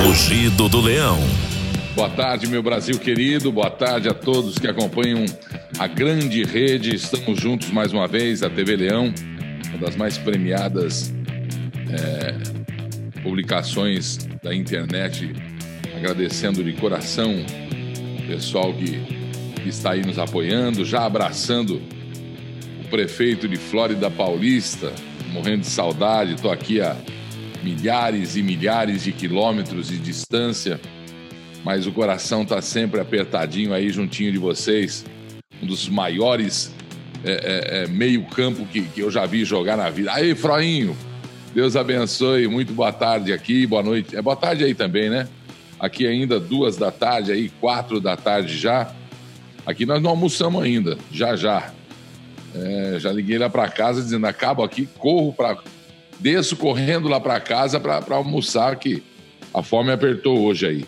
Rugido do Leão. Boa tarde, meu Brasil querido. Boa tarde a todos que acompanham a grande rede. Estamos juntos mais uma vez, a TV Leão, uma das mais premiadas é, publicações da internet. Agradecendo de coração o pessoal que, que está aí nos apoiando, já abraçando o prefeito de Flórida Paulista, morrendo de saudade. Estou aqui a milhares e milhares de quilômetros de distância, mas o coração está sempre apertadinho aí juntinho de vocês. Um dos maiores é, é, é, meio-campo que, que eu já vi jogar na vida. Aí, Froinho, Deus abençoe. Muito boa tarde aqui, boa noite. É boa tarde aí também, né? Aqui ainda duas da tarde, aí quatro da tarde já. Aqui nós não almoçamos ainda, já já. É, já liguei lá para casa dizendo: acabo aqui, corro para desço correndo lá para casa para almoçar, que a fome apertou hoje aí.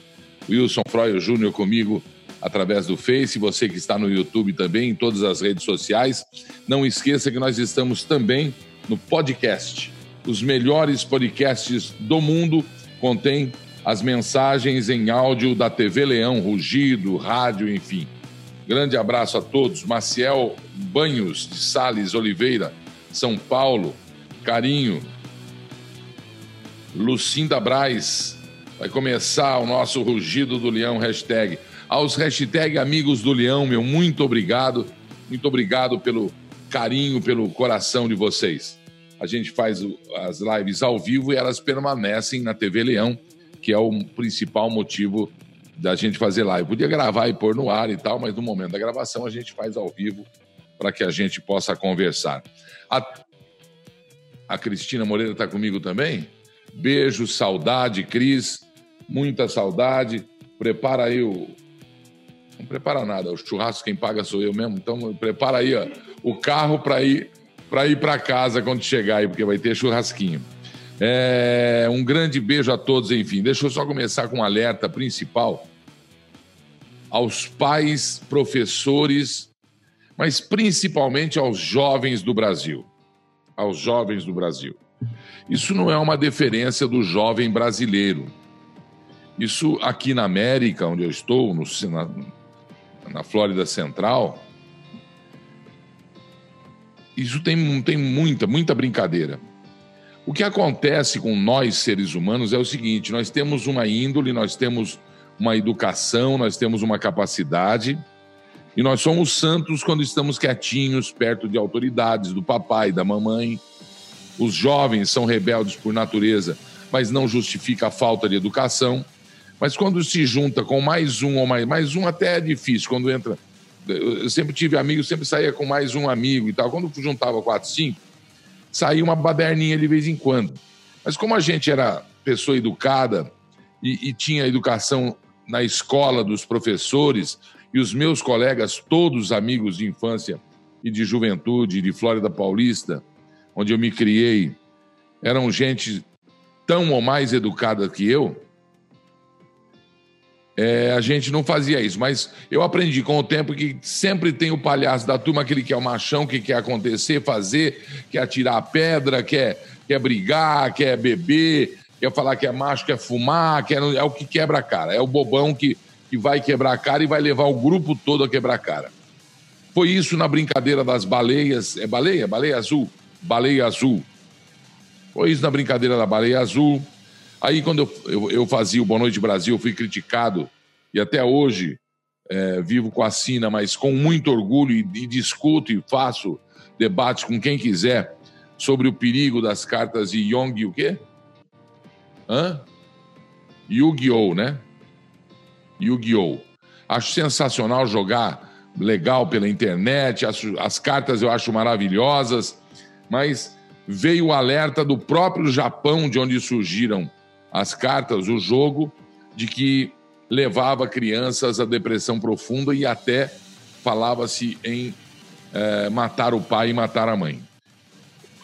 Wilson Froio Júnior comigo através do Face, você que está no YouTube também, em todas as redes sociais. Não esqueça que nós estamos também no podcast. Os melhores podcasts do mundo contém as mensagens em áudio da TV Leão, Rugido, rádio, enfim. Grande abraço a todos. Maciel Banhos de Sales Oliveira, São Paulo. Carinho, Lucinda Braz. Vai começar o nosso Rugido do Leão hashtag. Aos hashtag Amigos do Leão, meu muito obrigado. Muito obrigado pelo carinho, pelo coração de vocês. A gente faz as lives ao vivo e elas permanecem na TV Leão, que é o principal motivo da gente fazer live. Podia gravar e pôr no ar e tal, mas no momento da gravação a gente faz ao vivo para que a gente possa conversar. A, a Cristina Moreira está comigo também? Beijo, saudade, Cris. Muita saudade. Prepara aí o. Não prepara nada, o churrasco quem paga sou eu mesmo. Então prepara aí ó, o carro para ir para ir para casa quando chegar aí, porque vai ter churrasquinho. É, um grande beijo a todos, enfim. Deixa eu só começar com um alerta principal aos pais, professores, mas principalmente aos jovens do Brasil. Aos jovens do Brasil. Isso não é uma deferência do jovem brasileiro. Isso aqui na América, onde eu estou, no, na, na Flórida Central, isso tem, tem muita, muita brincadeira. O que acontece com nós, seres humanos, é o seguinte: nós temos uma índole, nós temos uma educação, nós temos uma capacidade, e nós somos santos quando estamos quietinhos, perto de autoridades, do papai, da mamãe. Os jovens são rebeldes por natureza, mas não justifica a falta de educação. Mas quando se junta com mais um ou mais, mais um até é difícil, quando entra. Eu sempre tive amigos, sempre saía com mais um amigo e tal. Quando juntava quatro, cinco, saía uma baderninha de vez em quando. Mas como a gente era pessoa educada e, e tinha educação na escola dos professores, e os meus colegas, todos amigos de infância e de juventude de Flórida Paulista, onde eu me criei, eram gente tão ou mais educada que eu, é, a gente não fazia isso. Mas eu aprendi com o tempo que sempre tem o palhaço da turma, aquele que é o machão, que quer acontecer, fazer, quer atirar a pedra, quer, quer brigar, quer beber, quer falar que é macho, quer fumar, quer, é o que quebra a cara. É o bobão que, que vai quebrar a cara e vai levar o grupo todo a quebrar a cara. Foi isso na brincadeira das baleias. É baleia? Baleia azul? Baleia Azul. Foi isso na brincadeira da Baleia Azul. Aí, quando eu, eu, eu fazia o Boa Noite Brasil, eu fui criticado e até hoje é, vivo com a Sina, mas com muito orgulho e, e discuto e faço debates com quem quiser sobre o perigo das cartas de Yong o quê? Hã? Yu-Gi-Oh, né? Yu-Gi-Oh! Acho sensacional jogar legal pela internet, as, as cartas eu acho maravilhosas mas veio o alerta do próprio Japão, de onde surgiram as cartas, o jogo, de que levava crianças à depressão profunda e até falava-se em é, matar o pai e matar a mãe.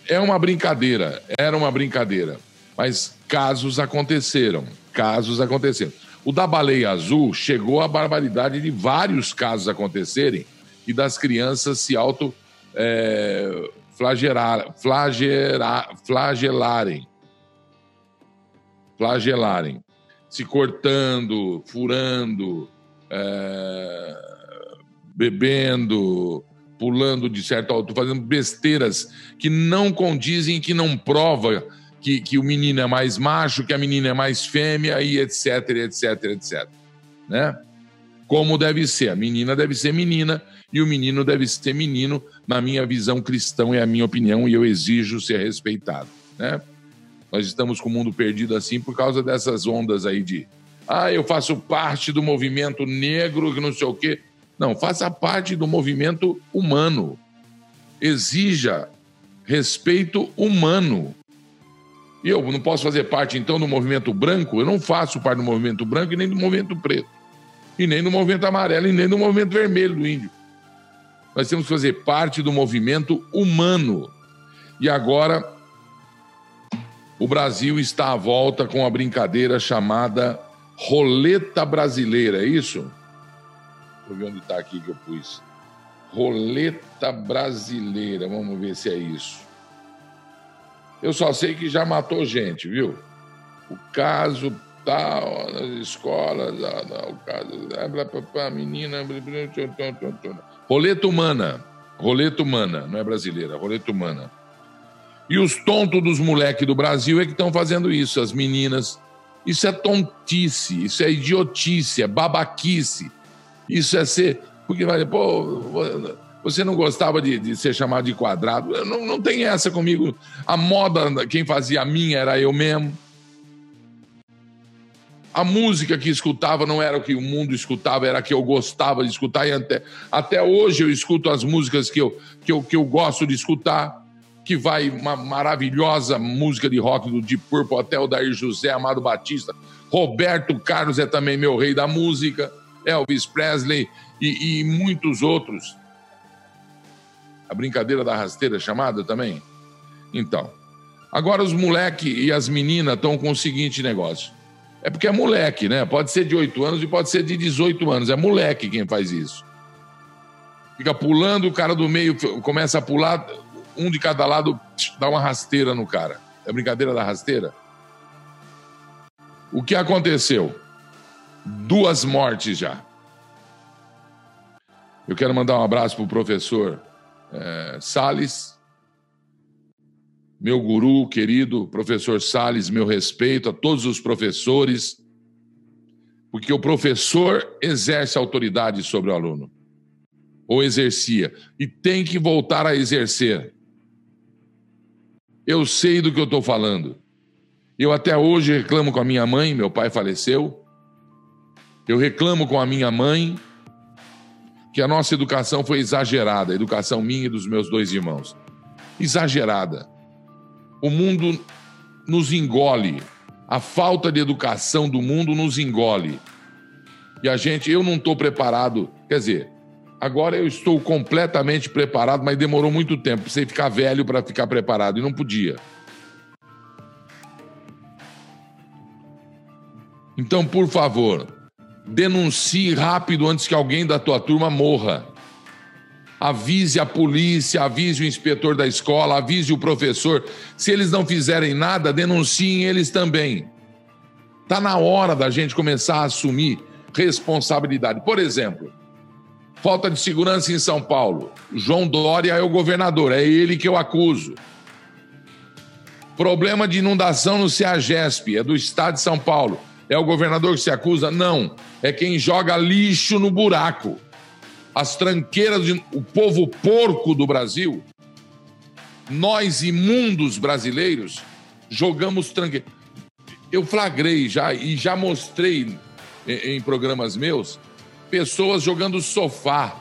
É uma brincadeira, era uma brincadeira, mas casos aconteceram, casos aconteceram. O da baleia azul chegou à barbaridade de vários casos acontecerem e das crianças se auto é, flagelar, flagelar, flagelarem. Flagelarem. se cortando, furando, é, bebendo, pulando de certa altura, fazendo besteiras que não condizem, que não prova que, que o menino é mais macho, que a menina é mais fêmea e etc, etc, etc. Né? Como deve ser. A menina deve ser menina e o menino deve ser menino, na minha visão cristã e a minha opinião, e eu exijo ser respeitado. Né? Nós estamos com o mundo perdido assim por causa dessas ondas aí de ah, eu faço parte do movimento negro, que não sei o quê. Não, faça parte do movimento humano. Exija respeito humano. Eu não posso fazer parte, então, do movimento branco? Eu não faço parte do movimento branco e nem do movimento preto. E nem do movimento amarelo e nem do movimento vermelho do índio. Nós temos que fazer parte do movimento humano. E agora, o Brasil está à volta com a brincadeira chamada Roleta Brasileira, é isso? Deixa eu ver onde está aqui que eu pus. Roleta Brasileira, vamos ver se é isso. Eu só sei que já matou gente, viu? O caso tal, nas escolas, o caso. A menina. Roleta humana. Roleta humana, não é brasileira, roleta humana. E os tontos dos moleques do Brasil é que estão fazendo isso, as meninas. Isso é tontice, isso é idiotice, é babaquice. Isso é ser. Porque vai, pô, você não gostava de, de ser chamado de quadrado? Não, não tem essa comigo. A moda, quem fazia a minha era eu mesmo. A música que escutava não era o que o mundo escutava, era a que eu gostava de escutar. E até, até hoje eu escuto as músicas que eu, que, eu, que eu gosto de escutar. Que vai uma maravilhosa música de rock do Deep Purple até o Dair José, Amado Batista. Roberto Carlos é também meu rei da música. Elvis Presley e, e muitos outros a brincadeira da rasteira chamada também? Então, agora os moleque e as meninas estão com o seguinte negócio. É porque é moleque, né? Pode ser de 8 anos e pode ser de 18 anos. É moleque quem faz isso. Fica pulando, o cara do meio começa a pular, um de cada lado dá uma rasteira no cara. É brincadeira da rasteira? O que aconteceu? Duas mortes já. Eu quero mandar um abraço para o professor é, Sales, meu guru querido, professor Sales, meu respeito a todos os professores, porque o professor exerce autoridade sobre o aluno, ou exercia, e tem que voltar a exercer. Eu sei do que eu estou falando. Eu até hoje reclamo com a minha mãe, meu pai faleceu. Eu reclamo com a minha mãe, que a nossa educação foi exagerada, a educação minha e dos meus dois irmãos. Exagerada. O mundo nos engole. A falta de educação do mundo nos engole. E a gente, eu não estou preparado. Quer dizer, agora eu estou completamente preparado, mas demorou muito tempo. Precisei ficar velho para ficar preparado e não podia. Então, por favor, denuncie rápido antes que alguém da tua turma morra. Avise a polícia, avise o inspetor da escola, avise o professor. Se eles não fizerem nada, denunciem eles também. Está na hora da gente começar a assumir responsabilidade. Por exemplo, falta de segurança em São Paulo. João Dória é o governador, é ele que eu acuso. Problema de inundação no CEAGESP, é do estado de São Paulo. É o governador que se acusa? Não. É quem joga lixo no buraco. As tranqueiras, de... o povo porco do Brasil, nós imundos brasileiros, jogamos tranqueiras. Eu flagrei já e já mostrei em programas meus pessoas jogando sofá,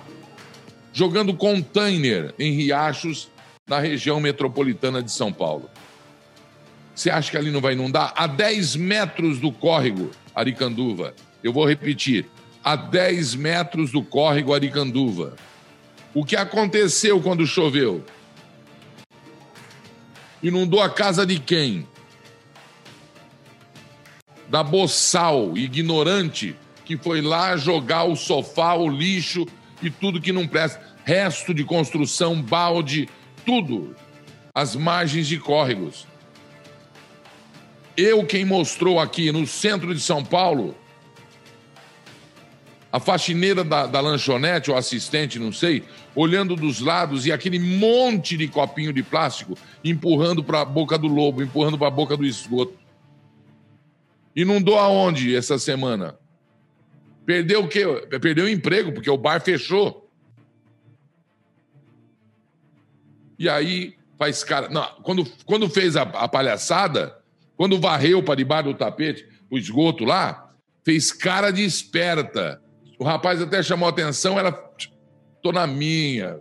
jogando container em riachos na região metropolitana de São Paulo. Você acha que ali não vai inundar? A 10 metros do córrego Aricanduva. Eu vou repetir. A 10 metros do córrego Aricanduva. O que aconteceu quando choveu? Inundou a casa de quem? Da boçal ignorante que foi lá jogar o sofá, o lixo e tudo que não presta. Resto de construção, balde, tudo. As margens de córregos. eu quem mostrou aqui no centro de São Paulo a faxineira da, da lanchonete, ou assistente, não sei, olhando dos lados e aquele monte de copinho de plástico empurrando para a boca do lobo, empurrando para a boca do esgoto. Inundou aonde essa semana? Perdeu o quê? Perdeu o emprego, porque o bar fechou. E aí faz cara. Não, quando, quando fez a, a palhaçada, quando varreu para debaixo do tapete, o esgoto lá, fez cara de esperta. O rapaz até chamou atenção, ela. Tô na minha,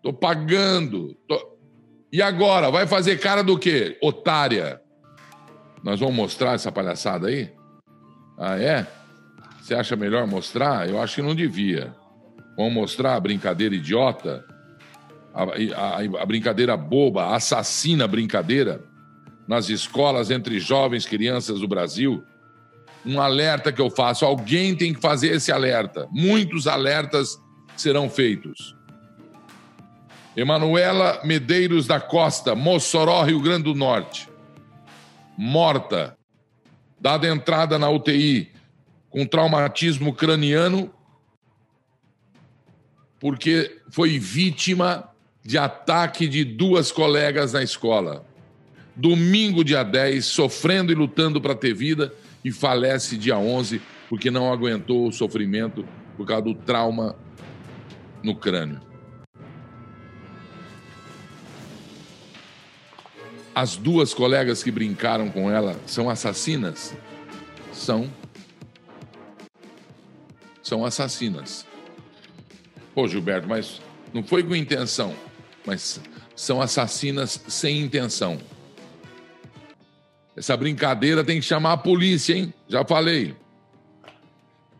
tô pagando. Tô... E agora? Vai fazer cara do quê? Otária. Nós vamos mostrar essa palhaçada aí? Ah, é? Você acha melhor mostrar? Eu acho que não devia. Vamos mostrar a brincadeira idiota? A, a, a brincadeira boba, a assassina brincadeira nas escolas entre jovens crianças do Brasil? Um alerta que eu faço. Alguém tem que fazer esse alerta. Muitos alertas serão feitos. Emanuela Medeiros da Costa, Mossoró, Rio Grande do Norte. Morta. Dada entrada na UTI com traumatismo craniano porque foi vítima de ataque de duas colegas na escola. Domingo, dia 10, sofrendo e lutando para ter vida, e falece dia 11 porque não aguentou o sofrimento por causa do trauma no crânio. As duas colegas que brincaram com ela são assassinas? São. São assassinas. Pô, Gilberto, mas não foi com intenção, mas são assassinas sem intenção. Essa brincadeira tem que chamar a polícia, hein? Já falei.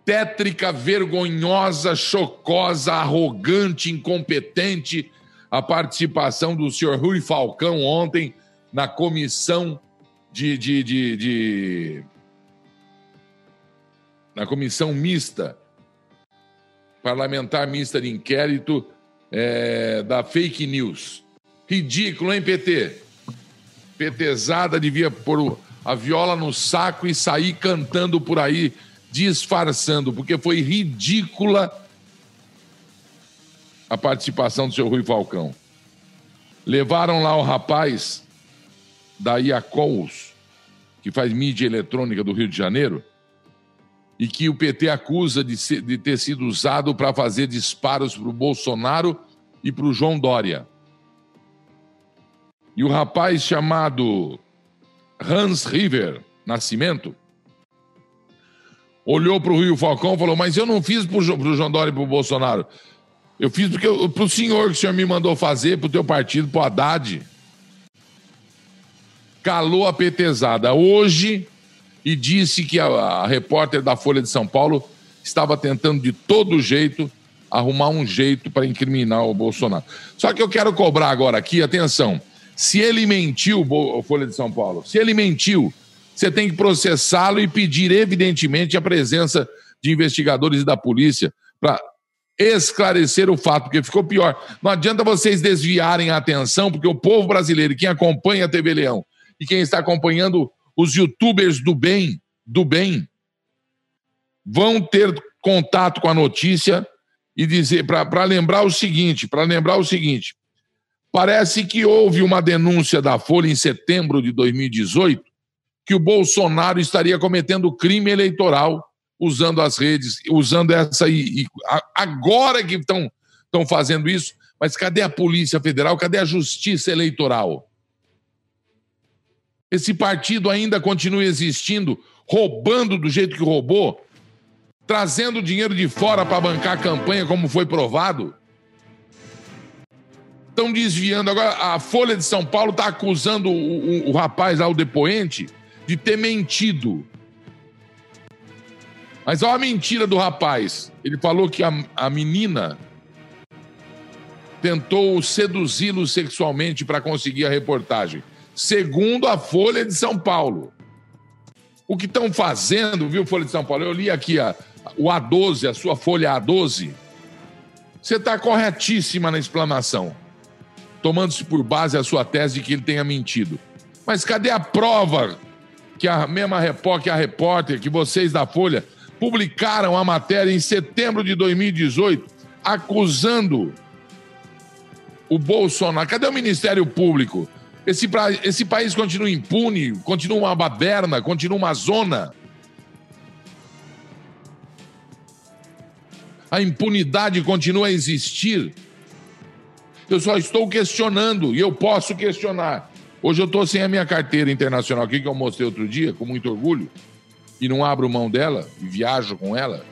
Tétrica, vergonhosa, chocosa, arrogante, incompetente a participação do senhor Rui Falcão ontem na comissão de, de, de, de na comissão mista, parlamentar mista de inquérito é, da fake news. Ridículo, hein, PT? Petezada devia pôr a viola no saco e sair cantando por aí, disfarçando, porque foi ridícula a participação do seu Rui Falcão. Levaram lá o rapaz da Iacous, que faz mídia eletrônica do Rio de Janeiro, e que o PT acusa de, ser, de ter sido usado para fazer disparos para o Bolsonaro e para o João Dória. E o rapaz chamado Hans River Nascimento olhou para o Rio Falcão e falou: Mas eu não fiz para o João Dória e para o Bolsonaro. Eu fiz porque para o senhor que o senhor me mandou fazer, para o teu partido, para o Haddad. Calou a petezada hoje e disse que a, a repórter da Folha de São Paulo estava tentando de todo jeito arrumar um jeito para incriminar o Bolsonaro. Só que eu quero cobrar agora aqui, atenção. Se ele mentiu, Folha de São Paulo, se ele mentiu, você tem que processá-lo e pedir, evidentemente, a presença de investigadores e da polícia para esclarecer o fato, porque ficou pior. Não adianta vocês desviarem a atenção, porque o povo brasileiro, quem acompanha a TV Leão e quem está acompanhando os youtubers do bem, do bem, vão ter contato com a notícia e dizer para lembrar o seguinte, para lembrar o seguinte, Parece que houve uma denúncia da Folha em setembro de 2018 que o Bolsonaro estaria cometendo crime eleitoral usando as redes, usando essa. E, e agora que estão fazendo isso, mas cadê a Polícia Federal? Cadê a Justiça Eleitoral? Esse partido ainda continua existindo, roubando do jeito que roubou, trazendo dinheiro de fora para bancar a campanha, como foi provado estão desviando. Agora, a Folha de São Paulo está acusando o, o, o, rapaz lá, o depoente, de ter mentido. Mas olha a mentira do rapaz. Ele falou que a, a menina tentou seduzi-lo sexualmente para conseguir a reportagem. Segundo a Folha de São Paulo. O que estão fazendo, viu, Folha de São Paulo? Eu li aqui a, o A12, a sua Folha A12. Você está corretíssima na explanação tomando-se por base a sua tese de que ele tenha mentido. Mas cadê a prova que a mesma repórter, que a repórter, que vocês da Folha publicaram a matéria em setembro de 2018, acusando o Bolsonaro. Cadê o Ministério Público? Esse, esse país continua impune, continua uma baderna, continua uma zona. A impunidade continua a existir. Eu só estou questionando, e eu posso questionar. Hoje eu estou sem a minha carteira internacional aqui, que eu mostrei outro dia, com muito orgulho, e não abro mão dela, e viajo com ela.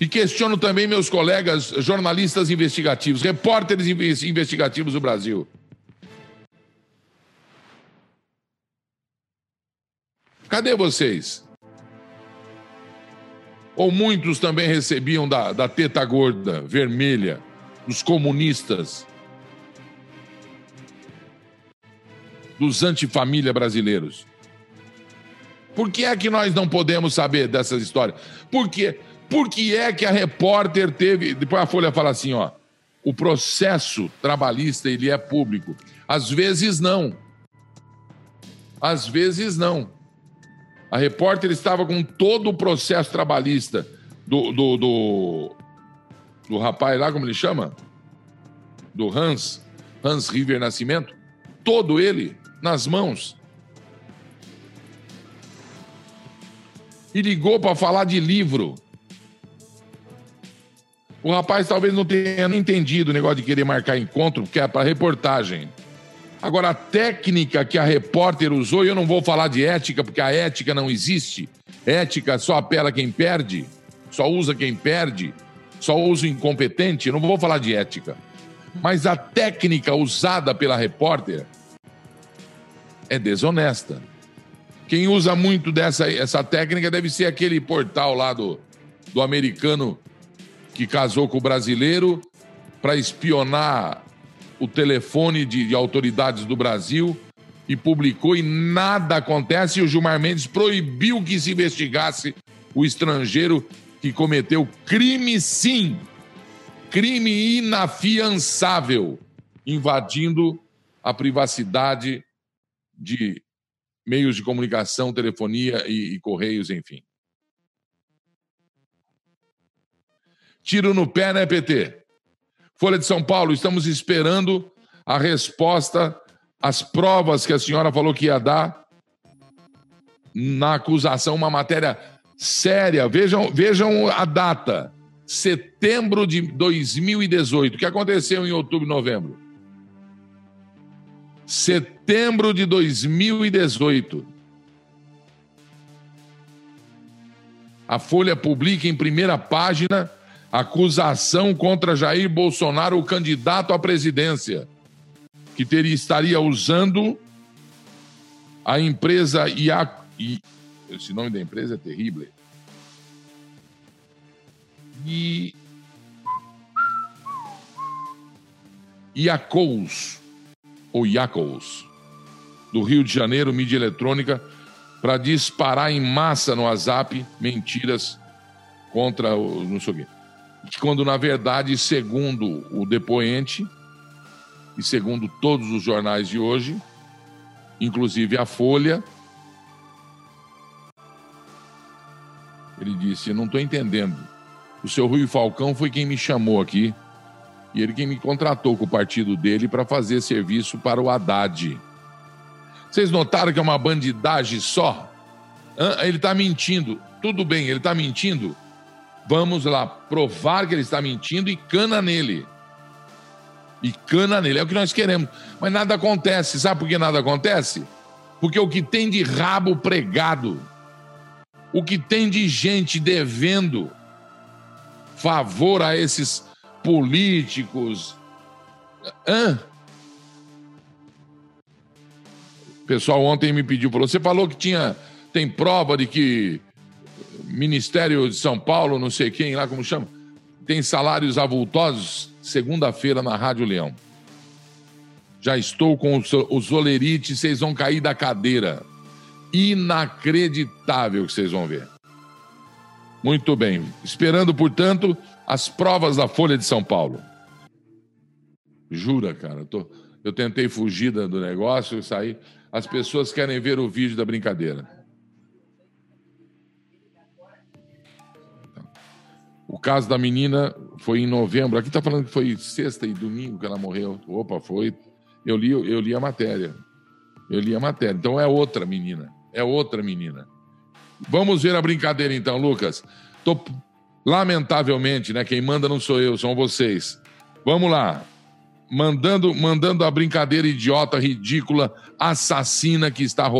E questiono também meus colegas jornalistas investigativos, repórteres investigativos do Brasil. Cadê vocês? Ou muitos também recebiam da, da teta gorda, vermelha, dos comunistas, dos antifamília brasileiros. Por que é que nós não podemos saber dessas histórias? Por quê? Por que é que a repórter teve. Depois a Folha fala assim: ó, o processo trabalhista ele é público. Às vezes não. Às vezes não. A repórter estava com todo o processo trabalhista do, do, do, do rapaz lá, como ele chama? Do Hans, Hans River Nascimento, todo ele nas mãos. E ligou para falar de livro. O rapaz talvez não tenha entendido o negócio de querer marcar encontro, porque é para reportagem. Agora, a técnica que a repórter usou, e eu não vou falar de ética, porque a ética não existe. Ética só apela quem perde, só usa quem perde, só usa o incompetente. Não vou falar de ética. Mas a técnica usada pela repórter é desonesta. Quem usa muito dessa essa técnica deve ser aquele portal lá do, do americano que casou com o brasileiro para espionar o telefone de, de, autoridades do Brasil e publicou e nada acontece. E o Gilmar Mendes proibiu que se investigasse o estrangeiro que cometeu crime, sim, crime inafiançável, invadindo a privacidade de meios de comunicação, telefonia e, e correios, enfim. Tiro no pé, né, PT? Folha de São Paulo, estamos esperando a resposta às provas que a senhora falou que ia dar na acusação, uma matéria séria. Vejam, vejam a data. Setembro de 2018. O que aconteceu em outubro e novembro? Setembro de 2018. A Folha publica em primeira página acusação contra Jair Bolsonaro, o candidato à presidência, que teria, estaria usando a empresa IA, I, esse nome da empresa é terrível. E Iacous, ou Iacous, do Rio de Janeiro, mídia eletrônica, para disparar em massa no WhatsApp mentiras contra o não sei o quê quando na verdade, segundo o depoente e segundo todos os jornais de hoje, inclusive a Folha, disse: "Não estou entendendo. O seu Rui Falcão foi quem me chamou aqui e ele quem me contratou com o partido dele para fazer serviço para o Haddad. Vocês notaram que é uma bandidagem só? Ele está mentindo. Tudo bem, ele está mentindo Vamos lá provar que ele está mentindo e cana nele. E cana nele. É o que nós queremos. Mas nada acontece. Sabe por que nada acontece? Porque o que tem de rabo pregado, o que tem de gente devendo favor a esses políticos. Hã? O pessoal ontem me pediu, falou: você falou que tinha, tem prova de que Ministério de São Paulo, não sei quem lá, como chama, tem salários avultosos, segunda-feira na Rádio Leão. Já estou com os olerites, vocês vão cair da cadeira. Inacreditável que vocês vão ver. Muito bem. Esperando, portanto, as provas da Folha de São Paulo. Jura, cara? Eu tô, Eu tentei fugir do negócio e saí. As pessoas querem ver o vídeo da brincadeira. O caso da menina foi em novembro. Aqui está falando que foi sexta e domingo que ela morreu. Opa, foi. Eu li, eu li a matéria. Eu li a matéria. Então é outra menina. É outra menina. Vamos ver a brincadeira então, Lucas. Tô... Lamentavelmente, né? Quem manda não sou eu, são vocês. Vamos lá. Mandando, mandando a brincadeira idiota, ridícula, assassina que está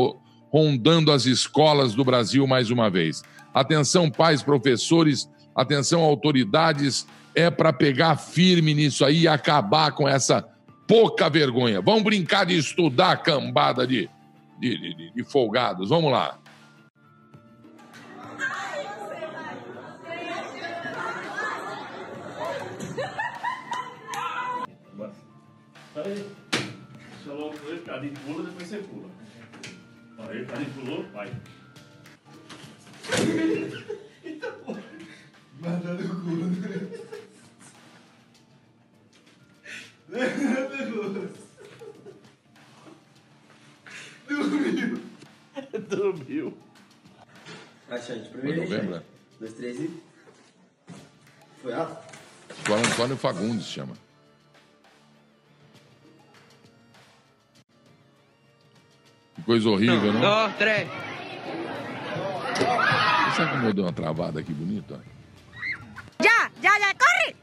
rondando as escolas do Brasil mais uma vez. Atenção, pais, professores, atenção, autoridades, é para pegar firme nisso aí e acabar com essa pouca vergonha. Vamos brincar de estudar, cambada de, de, de, de folgados. Vamos lá. Aí, com ele, cadinho pula, depois você pula. Aí, cadinho pulou, vai. Eita porra. Mandando o culo, né? Dormiu. Dormiu. Achante, primeiro. Foi novembro, né? Dois, três e. Foi alto? Antônio Fagundes chama. Que coisa horrível, não? Dois, três. Será que eu deu uma travada aqui bonita? Já, já, já, corre!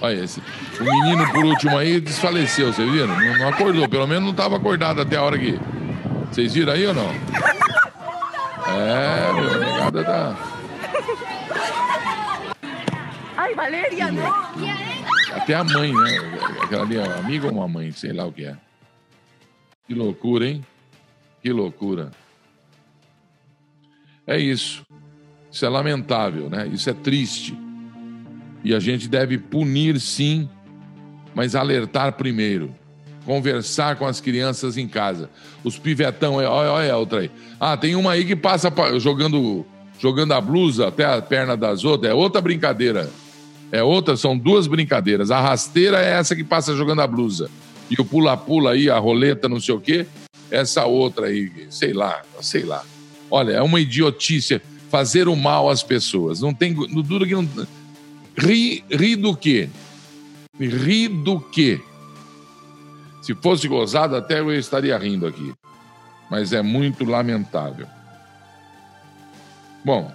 Olha esse. O menino, por último aí, desfaleceu, vocês viram? Não, não acordou, pelo menos não estava acordado até a hora que. Vocês viram aí ou não? É, meu, negada tá. Ai, Valéria, não! Até a mãe, né? Aquela ali é amiga ou uma mãe, sei lá o que é. Que loucura, hein? Que loucura. É isso. Isso é lamentável, né? Isso é triste. E a gente deve punir sim, mas alertar primeiro. Conversar com as crianças em casa. Os pivetão, olha, olha a outra aí. Ah, tem uma aí que passa jogando, jogando a blusa até a perna das outras. É outra brincadeira. É outra, são duas brincadeiras. A rasteira é essa que passa jogando a blusa. E o pula-pula aí, a roleta, não sei o quê, essa outra aí, sei lá, sei lá. Olha, é uma idiotice fazer o mal às pessoas. Não tem. Duro que não. Ri, ri do quê? Ri do quê? Se fosse gozado, até eu estaria rindo aqui. Mas é muito lamentável. Bom,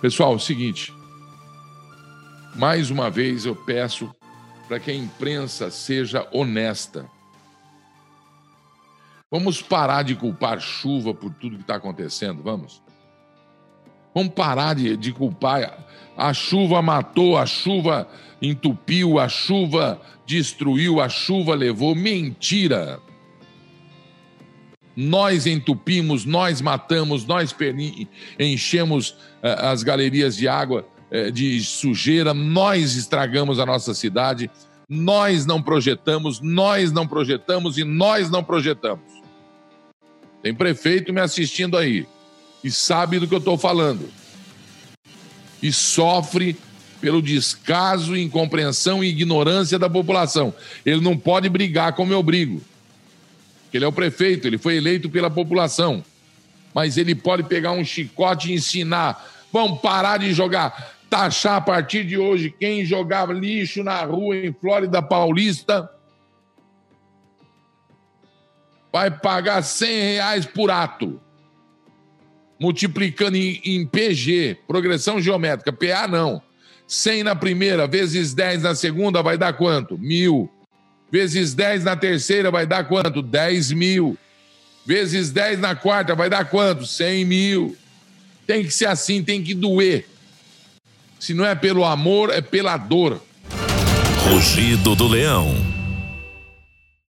pessoal, é o seguinte. Mais uma vez eu peço para que a imprensa seja honesta. Vamos parar de culpar chuva por tudo que está acontecendo, vamos? Vamos parar de, de culpar. A chuva matou, a chuva entupiu, a chuva destruiu, a chuva levou. Mentira! Nós entupimos, nós matamos, nós enchemos uh, as galerias de água uh, de sujeira, nós estragamos a nossa cidade, nós não projetamos, nós não projetamos e nós não projetamos. Tem prefeito me assistindo aí e sabe do que eu estou falando. E sofre pelo descaso, incompreensão e ignorância da população. Ele não pode brigar como eu brigo. Ele é o prefeito, ele foi eleito pela população. Mas ele pode pegar um chicote e ensinar. Vamos parar de jogar, taxar a partir de hoje quem jogava lixo na rua em Flórida Paulista vai pagar 100 reais por ato. Multiplicando em, em PG, progressão geométrica, PA não. 100 na primeira, vezes 10 na segunda, vai dar quanto? Mil. Vezes 10 na terceira, vai dar quanto? 10 mil. Vezes 10 na quarta, vai dar quanto? 100 mil. Tem que ser assim, tem que doer. Se não é pelo amor, é pela dor. Rugido do Leão.